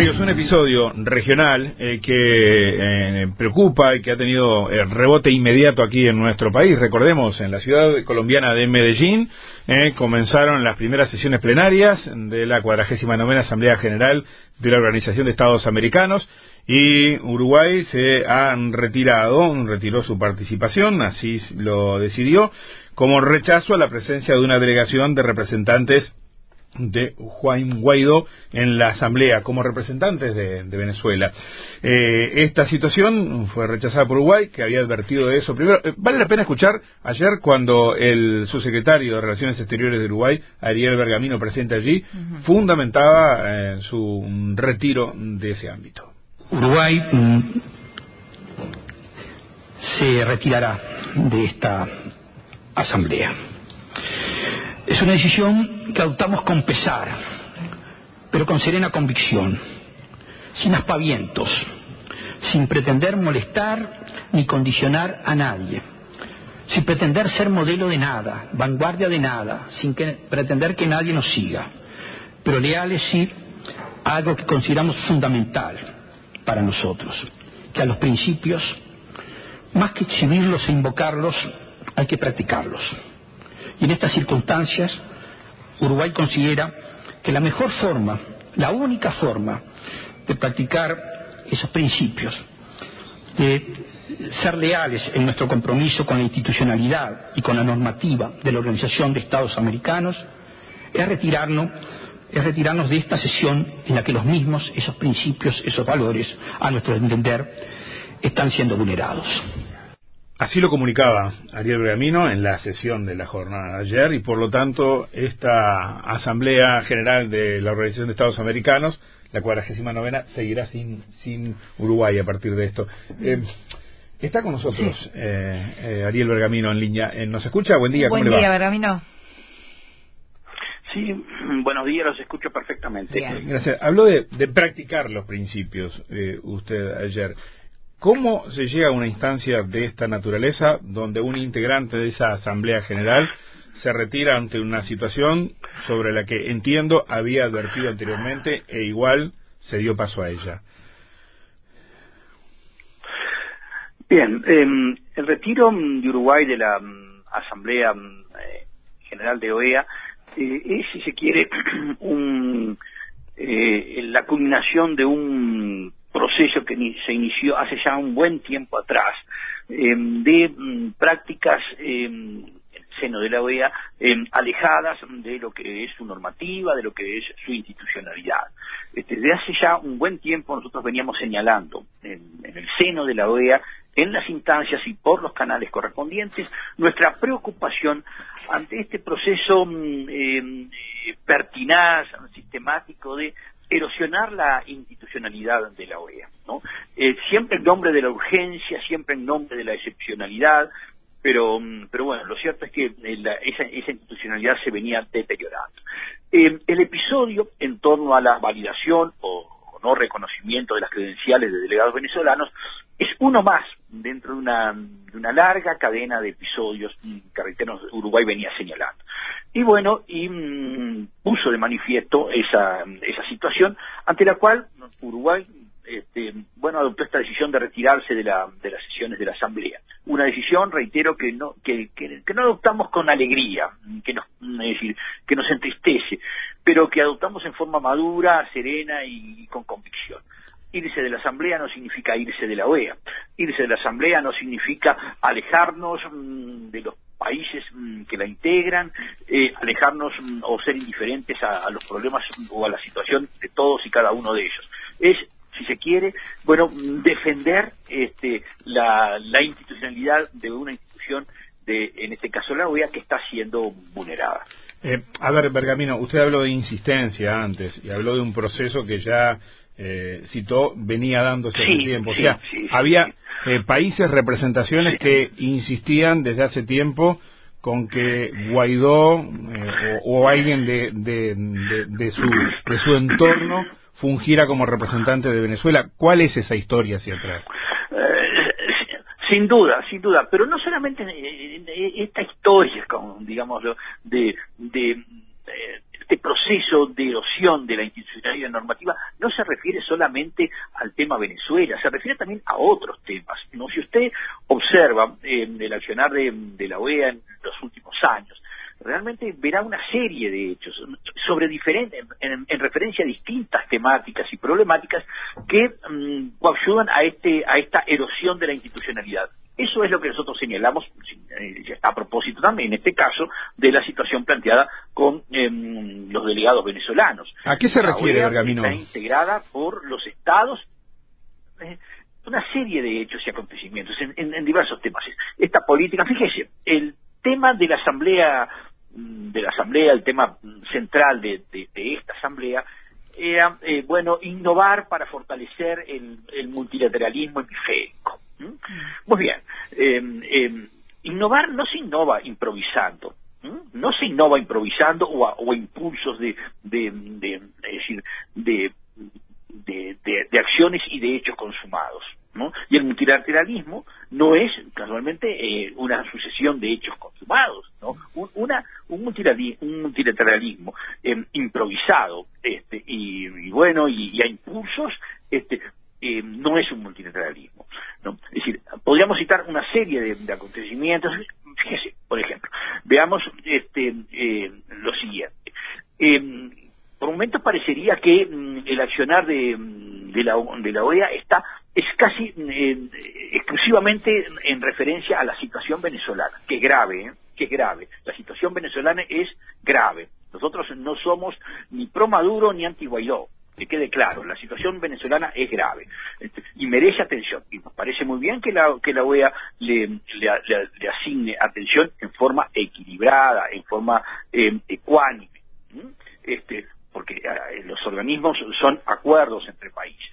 Amigos, un episodio regional eh, que eh, preocupa y que ha tenido eh, rebote inmediato aquí en nuestro país. Recordemos, en la ciudad colombiana de Medellín comenzaron las primeras sesiones plenarias de la 49 Asamblea General de la Organización de Estados Americanos y Uruguay se ha retirado, retiró su participación, así lo decidió, como rechazo a la presencia de una delegación de representantes de Juan Guaidó en la Asamblea como representantes de, Venezuela. Eh, esta situación fue rechazada por Uruguay, que había advertido de eso. Primero, eh, vale la pena escuchar ayer cuando el subsecretario de Relaciones Exteriores de Uruguay, Ariel Bergamino, presente allí, fundamentaba eh, su retiro de ese ámbito. Uruguay mm, se retirará de esta Asamblea. Es una decisión que adoptamos con pesar, pero con serena convicción, sin aspavientos, sin pretender molestar ni condicionar a nadie, sin pretender ser modelo de nada, vanguardia de nada, sin pretender que nadie nos siga, pero leales sí a algo que consideramos fundamental para nosotros, que a los principios, más que exhibirlos e invocarlos, hay que practicarlos. Y en estas circunstancias, Uruguay considera que la mejor forma, la única forma de practicar esos principios, de ser leales en nuestro compromiso con la institucionalidad y con la normativa de la Organización de Estados Americanos, es retirarnos, es retirarnos de esta sesión en la que los mismos, esos principios, esos valores, a nuestro entender, están siendo vulnerados. Así lo comunicaba Ariel Breamino en la sesión de la jornada de ayer y por lo tanto esta Asamblea General de la Organización de Estados Americanos, la 49 seguirá sin, sin Uruguay a partir de esto. Eh, está con nosotros eh, eh, Ariel Bergamino en línea. ¿Nos escucha? Buen día. Buen día, Bergamino. Sí, buenos días, los escucho perfectamente. Gracias. Habló de, de practicar los principios usted ayer. ¿Cómo se llega a una instancia de esta naturaleza donde un integrante de esa Asamblea General se retira ante una situación sobre la que entiendo había advertido anteriormente e igual se dio paso a ella? Bien, em, el retiro de Uruguay de la mm, Asamblea mm, eh, General de OEA eh, es, si se quiere, un, eh, la culminación de un proceso que se inició hace ya un buen tiempo atrás em, de mm, prácticas el seno de la OEA em, alejadas de lo que es su normativa, de lo que es su institucionalidad. Este, desde hace ya un buen tiempo nosotros veníamos señalando en, el seno de la OEA en las instancias y por los canales correspondientes nuestra preocupación ante este proceso mm, eh, pertinaz, sistemático de erosionar la institucionalidad de la OEA, ¿no? Eh, siempre en nombre de la urgencia, siempre en nombre de la excepcionalidad, pero, mm, pero bueno, lo cierto es que eh, esa, institucionalidad se venía deteriorando. Eh, el episodio en torno a la validación o, no reconocimiento de las credenciales de delegados venezolanos es uno más dentro de una, de una larga cadena de episodios que, reitero, Uruguay venía señalando. Y bueno, y mm, puso de manifiesto esa, esa situación ante la cual Uruguay este, bueno, adoptó esta decisión de retirarse de, la, de las sesiones de la Asamblea. Una decisión, reitero, que no, que, que, no adoptamos con alegría, que nos, es decir, que nos entristece, pero que adoptamos en forma madura, serena y con convicción. Irse de la Asamblea no significa irse de la OEA. Irse de la Asamblea no significa alejarnos mm, de los países mm, que la integran, eh, alejarnos mm, o ser indiferentes a, los problemas o a la situación de todos y cada uno de ellos. Es, si se quiere, bueno, defender este, la, institucionalidad de una institución, de, en este caso la OEA, que está siendo vulnerada. Eh, a ver, Bergamino, usted habló de insistencia antes y habló de un proceso que ya eh, citó venía dándose hace tiempo. o sea, había eh, países, representaciones que insistían desde hace tiempo con que Guaidó eh, o, alguien de, de, su, de su entorno fungiera como representante de Venezuela. ¿Cuál es esa historia hacia atrás? Sin duda, sin duda, pero no solamente esta historia, digamos, de, de este proceso de erosión de la institucionalidad normativa no se refiere solamente al tema Venezuela, se refiere también a otros temas. ¿no? Si usted observa en el accionar de la OEA en los últimos años, realmente verá una serie de hechos sobre diferentes, en, referencia a distintas temáticas y problemáticas que mm, ayudan a este a esta erosión de la institucionalidad. Eso es lo que nosotros señalamos eh, a propósito también, en este caso, de la situación planteada con em, los delegados venezolanos. ¿A qué se refiere, Bergamino? Está integrada por los estados, eh, una serie de hechos y acontecimientos en, diversos temas. Esta política, fíjese, el tema de la Asamblea de la Asamblea, el tema central de, esta Asamblea, era, eh, bueno, innovar para fortalecer el, multilateralismo hemisférico. Muy bien, em, em, innovar no se innova improvisando, no se innova improvisando o a, impulsos de, de, de, decir, de, de acciones y de hechos consumados. ¿no? Y el multilateralismo no es casualmente eh, una sucesión de hechos consumados, ¿no? Un, una, un, multilateralismo, em, improvisado este, y, bueno, y, a impulsos, este, em, no es un multilateralismo. ¿no? Es decir, podríamos citar una serie de, acontecimientos, fíjese, por ejemplo, veamos este, eh, lo siguiente. Em, por momentos parecería que mm, el accionar de, de, la, de la OEA está es casi eh, exclusivamente en referencia a la situación venezolana, que es grave, ¿eh? Que es grave. La situación venezolana es grave. Nosotros no somos ni pro Maduro ni anti Guaidó, que quede claro, la situación venezolana es grave este, y merece atención. Y nos parece muy bien que la, que la OEA le, le, asigne atención en forma equilibrada, en forma eh, ecuánime, este, porque eh, los organismos son acuerdos entre países.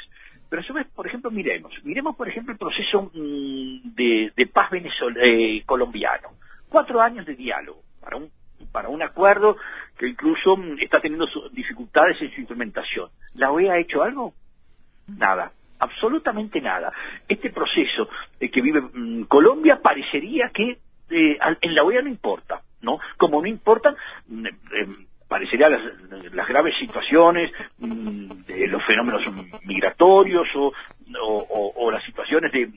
Pero su vez, por ejemplo, miremos, miremos por ejemplo el proceso mm, de, paz eh, colombiano. Cuatro años de diálogo para un para un acuerdo que incluso mm, está teniendo dificultades en su implementación. ¿La OEA ha hecho algo? Nada, absolutamente nada. Este proceso eh, que vive mm, Colombia parecería que eh, en la OEA no importa, ¿no? Como no importan parecería las, las graves situaciones mm, de los fenómenos migratorios o, las situaciones de,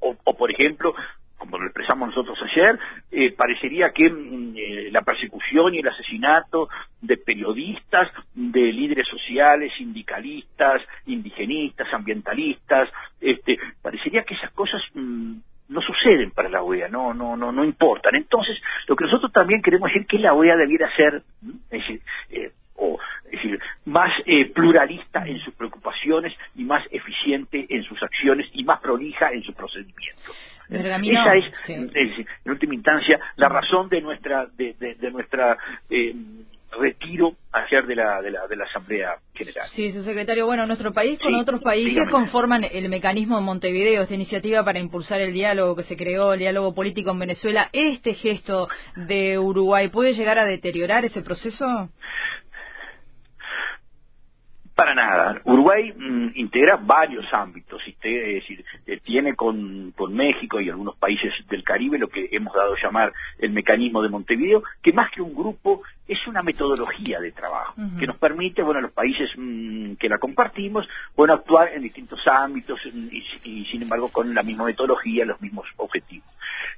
o, por ejemplo, como lo expresamos nosotros ayer, eh, parecería que mm, eh, la persecución y el asesinato de periodistas, de líderes sociales, sindicalistas, indigenistas, ambientalistas, este, parecería que esas cosas mm, no suceden para la OEA, no, no, no, no importan. Entonces, lo que nosotros también queremos decir que la OEA debiera ser, es decir, eh, o, es decir más eh, pluralista en sus preocupaciones y más eficiente en sus acciones y más prolija en su Esa es, en última instancia, la razón de nuestra, de, de, nuestra eh, retiro ayer de la, de la, de la Asamblea General. Sí, su secretario. Bueno, nuestro país con otros países conforman el mecanismo de Montevideo, esta iniciativa para impulsar el diálogo que se creó, el diálogo político en Venezuela. ¿Este gesto de Uruguay puede llegar a deteriorar ese proceso? Para nada. Uruguay mm, integra varios ámbitos, es decir, eh, tiene con, con, México y algunos países del Caribe lo que hemos dado a llamar el mecanismo de Montevideo, que más que un grupo es una metodología de trabajo que nos permite, bueno, los países mm, que la compartimos, bueno, actuar en distintos ámbitos y, sin embargo con la misma metodología, los mismos objetivos.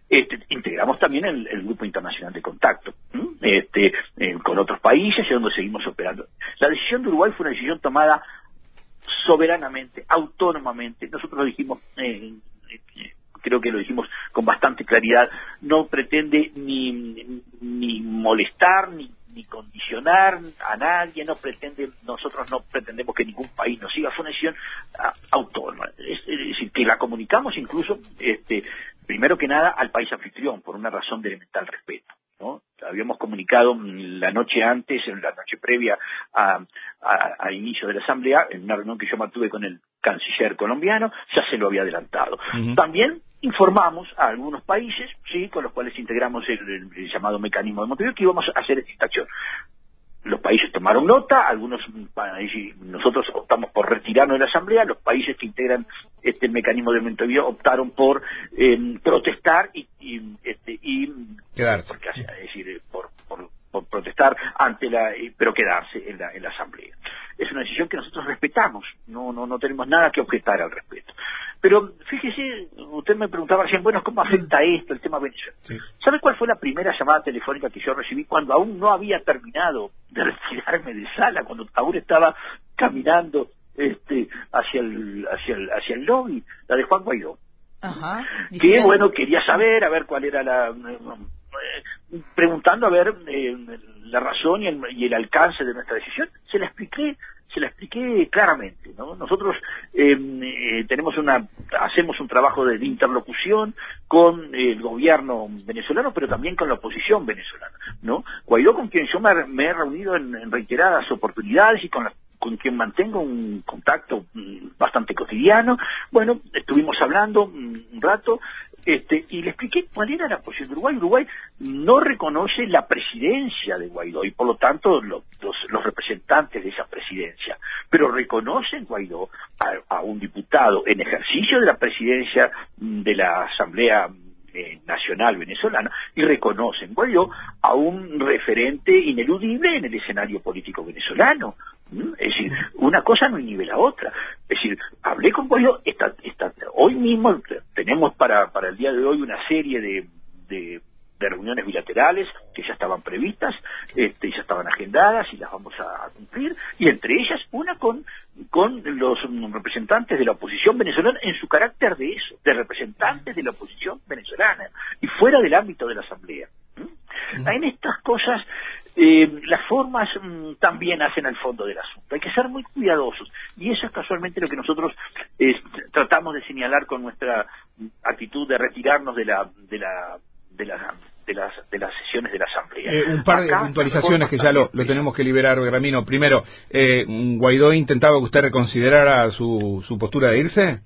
Este, integramos también el, grupo internacional de contacto este, eh, con otros países y donde seguimos operando. La decisión de Uruguay fue una decisión tomada soberanamente, autónomamente. Nosotros lo dijimos, eh, eh, creo que lo dijimos con bastante claridad, no pretende ni, ni molestar, ni ni condicionar a nadie, no pretende, nosotros no pretendemos que ningún país nos siga, fue una decisión autónoma, es, decir, que la comunicamos incluso, este, primero que nada, al país anfitrión, por una razón de elemental respeto. ¿no? Habíamos comunicado la noche antes, en la noche previa a, a, inicio de la asamblea, en una reunión que yo mantuve con el canciller colombiano, ya se lo había adelantado. También informamos a algunos países, sí, con los cuales integramos el, llamado mecanismo de Montevideo, que íbamos a hacer esta acción. Los países tomaron nota, algunos nosotros optamos por retirarnos de la asamblea, los países que integran este mecanismo de Montevideo optaron por em, protestar y, y, este, y quedarse, es decir, por, por, por protestar ante la, pero quedarse en la, en la asamblea. Es una decisión que nosotros respetamos, no, no, no tenemos nada que objetar al respecto. Pero fíjese, usted me preguntaba recién, bueno, ¿cómo afecta esto el tema Venezuela? ¿Sabe cuál fue la primera llamada telefónica que yo recibí cuando aún no había terminado de retirarme de sala, cuando aún estaba caminando este, hacia el, hacia el, hacia el lobby, la de Juan Guaidó? Ajá, que bueno, quería saber, a ver cuál era la... Eh, preguntando a ver eh, la razón y el, y el alcance de nuestra decisión, se la expliqué se la expliqué claramente. ¿no? Nosotros em, eh, tenemos una, hacemos un trabajo de interlocución con el gobierno venezolano, pero también con la oposición venezolana. ¿no? Guaidó, con quien yo me, he reunido en, reiteradas oportunidades y con con quien mantengo un contacto mm, bastante cotidiano. Bueno, estuvimos hablando un rato, este, y le expliqué cuál era la posición de Uruguay. Uruguay no reconoce la presidencia de Guaidó y por lo tanto los, representantes de esa presidencia, pero reconocen Guaidó a, un diputado en ejercicio de la presidencia de la Asamblea eh, Nacional Venezolana y reconocen Guaidó a un referente ineludible en el escenario político venezolano. ¿Mm? Es decir, una cosa no inhibe la otra. Es decir, hablé con Guaidó, está, está, hoy mismo tenemos para, para el día de hoy una serie de, de, reuniones bilaterales que ya estaban previstas, este, ya estaban agendadas y las vamos a, cumplir, y entre ellas una con, con los representantes de la oposición venezolana en su carácter de eso, de representantes de la oposición venezolana, y fuera del ámbito de la Asamblea. ¿Mm? En estas cosas eh, las formas mm, también hacen al fondo del asunto. Hay que ser muy cuidadosos. Y eso es casualmente lo que nosotros eh, tratamos de señalar con nuestra actitud de retirarnos de la, de la, de la de las, de las sesiones de la Asamblea. Eh, un par de puntualizaciones que ya lo, tenemos que liberar, Gramino. Primero, eh, ¿Guaidó intentaba que usted reconsiderara su, su postura de irse?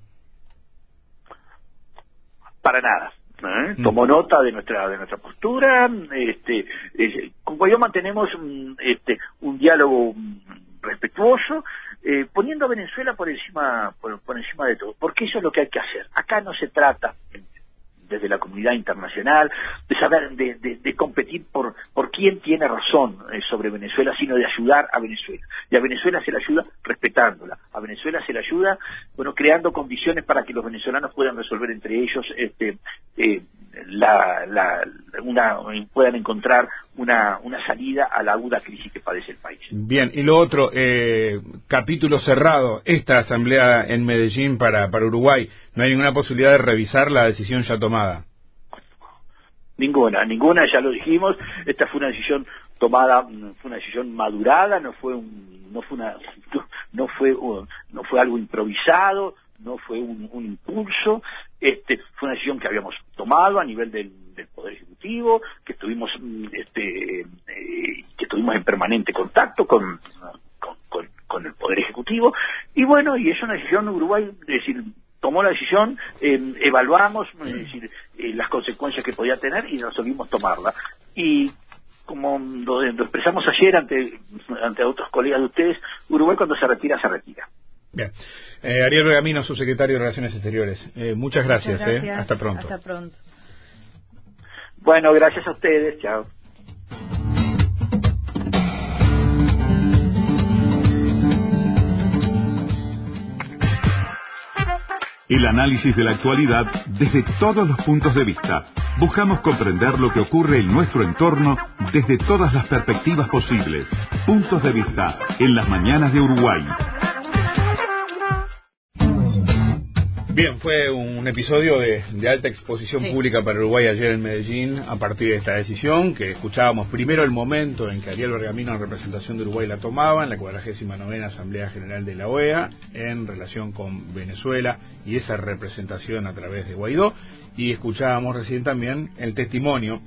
Para nada. ¿Eh? tomó nota de nuestra de nuestra postura este con Guaidó mantenemos este un diálogo respetuoso eh, poniendo a Venezuela por encima por, por encima de todo porque eso es lo que hay que hacer acá no se trata desde la comunidad internacional, de saber, de, de, competir por, por quién tiene razón eh, sobre Venezuela, sino de ayudar a Venezuela. Y a Venezuela se le ayuda respetándola, a Venezuela se le ayuda, bueno, creando condiciones para que los venezolanos puedan resolver entre ellos este, eh, la, una, puedan encontrar una, una salida a la aguda crisis que padece el país. Bien, y lo otro, eh, capítulo cerrado, esta asamblea en Medellín para, para Uruguay, ¿no hay ninguna posibilidad de revisar la decisión ya tomada? Ninguna, ninguna, ya lo dijimos, esta fue una decisión tomada, fue una decisión madurada, no fue un, no fue una, no fue, no fue algo improvisado, no fue un, impulso, este, fue una decisión que habíamos tomado a nivel del, Poder Ejecutivo, que estuvimos, mm, este, eh, que estuvimos en permanente contacto con, con, el Poder Ejecutivo, y bueno, y es una decisión de Uruguay, decir, tomó la decisión, eh, evaluamos es decir, eh, las consecuencias que podía tener y resolvimos tomarla. Y como lo, expresamos ayer ante, ante otros colegas de ustedes, Uruguay cuando se retira, se retira. Bien. Eh, Ariel Regamino, subsecretario de Relaciones Exteriores. Eh, muchas gracias. Eh. Hasta pronto. Hasta pronto. Bueno, gracias a ustedes. Chao. El análisis de la actualidad desde todos los puntos de vista. Buscamos comprender lo que ocurre en nuestro entorno desde todas las perspectivas posibles. Puntos de vista en las mañanas de Uruguay. Bien, fue un episodio de, alta exposición pública para Uruguay ayer en Medellín a partir de esta decisión, que escuchábamos primero el momento en que Ariel Bergamino en representación de Uruguay la tomaba en la 49 Asamblea General de la OEA en relación con Venezuela y esa representación a través de Guaidó, y escuchábamos recién también el testimonio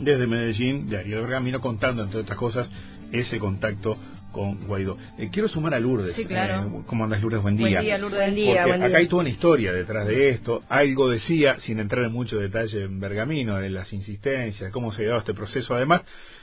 desde Medellín de Ariel Bergamino contando, entre otras cosas, ese contacto con Guaidó. Eh, quiero sumar a Lourdes. Sí, claro. Eh, ¿Cómo andas, Lourdes? Buen día. Buen día, Lourdes. Buen día, Porque acá hay toda una historia detrás de esto. Algo decía, sin entrar en mucho detalle en Bergamino, de las insistencias, cómo se ha dado este proceso. Además,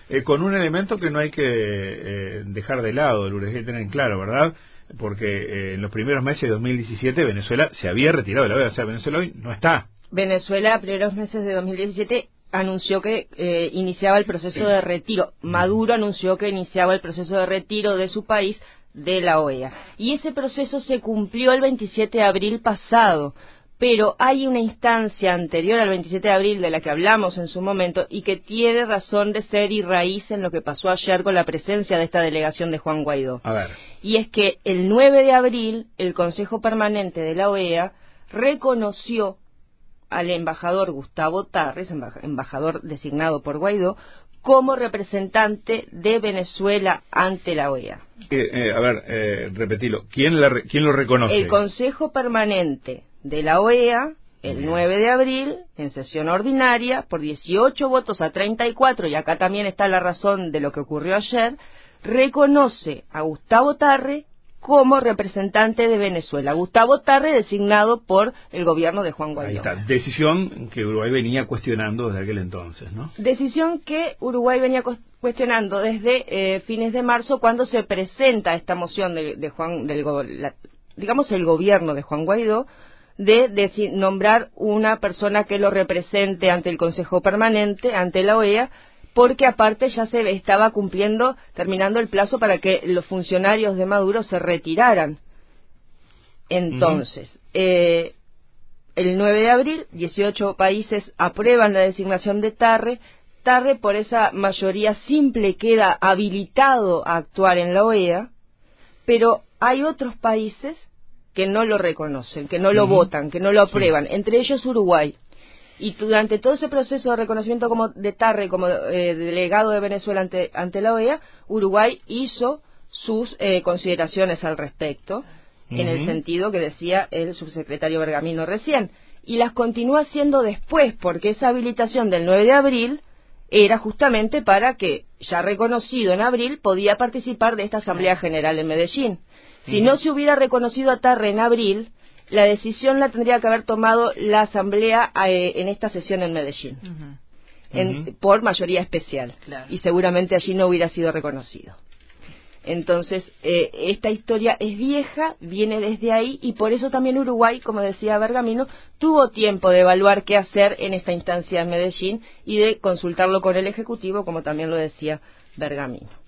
eh, con un elemento que no hay que eh, dejar de lado, Lourdes, hay que tener en claro, ¿verdad? Porque en los primeros meses de 2017 Venezuela se había retirado de la OEA. O sea, Venezuela hoy no está. Venezuela, primeros meses de 2017 anunció que eh, iniciaba el proceso de retiro. Maduro anunció que iniciaba el proceso de retiro de su país de la OEA. Y ese proceso se cumplió el 27 de abril pasado pero hay una instancia anterior al 27 de abril de la que hablamos en su momento y que tiene razón de ser y raíz en lo que pasó ayer con la presencia de esta delegación de Juan Guaidó. A ver. Y es que el 9 de abril el Consejo Permanente de la OEA reconoció al embajador Gustavo Tarres, embajador designado por Guaidó, como representante de Venezuela ante la OEA. Eh, eh, a ver, eh, repetilo. ¿Quién, ¿Quién lo reconoce? El Consejo Permanente de la OEA el 9 de abril, en sesión ordinaria, por 18 votos a 34, y acá también está la razón de lo que ocurrió ayer, reconoce a Gustavo Tarre como representante de Venezuela. Gustavo Tarre designado por el gobierno de Juan Guaidó. Ahí está. Decisión que Uruguay venía cuestionando desde aquel entonces, ¿no? Decisión que Uruguay venía cuestionando desde eh, fines de marzo cuando se presenta esta moción de, Juan, del, digamos el gobierno de Juan Guaidó, de, nombrar una persona que lo represente ante el Consejo Permanente, ante la OEA, porque aparte ya se estaba cumpliendo, terminando el plazo para que los funcionarios de Maduro se retiraran. Entonces, eh, el 9 de abril, 18 países aprueban la designación de Tarre. Tarre, por esa mayoría simple, queda habilitado a actuar en la OEA, pero hay otros países que no lo reconocen, que no lo votan, que no lo aprueban, entre ellos Uruguay. Y durante todo ese proceso de reconocimiento como de Tarre como eh, delegado de Venezuela ante, ante la OEA, Uruguay hizo sus eh, consideraciones al respecto, en el sentido que decía el subsecretario Bergamino recién, y las continúa haciendo después, porque esa habilitación del 9 de abril era justamente para que, ya reconocido en abril, podía participar de esta Asamblea General en Medellín. Si no se hubiera reconocido a Tarre en abril, la decisión la tendría que haber tomado la Asamblea eh, en esta sesión en Medellín, por mayoría especial, y seguramente allí no hubiera sido reconocido. Entonces, eh, esta historia es vieja, viene desde ahí, y por eso también Uruguay, como decía Bergamino, tuvo tiempo de evaluar qué hacer en esta instancia en Medellín y de consultarlo con el Ejecutivo, como también lo decía Bergamino.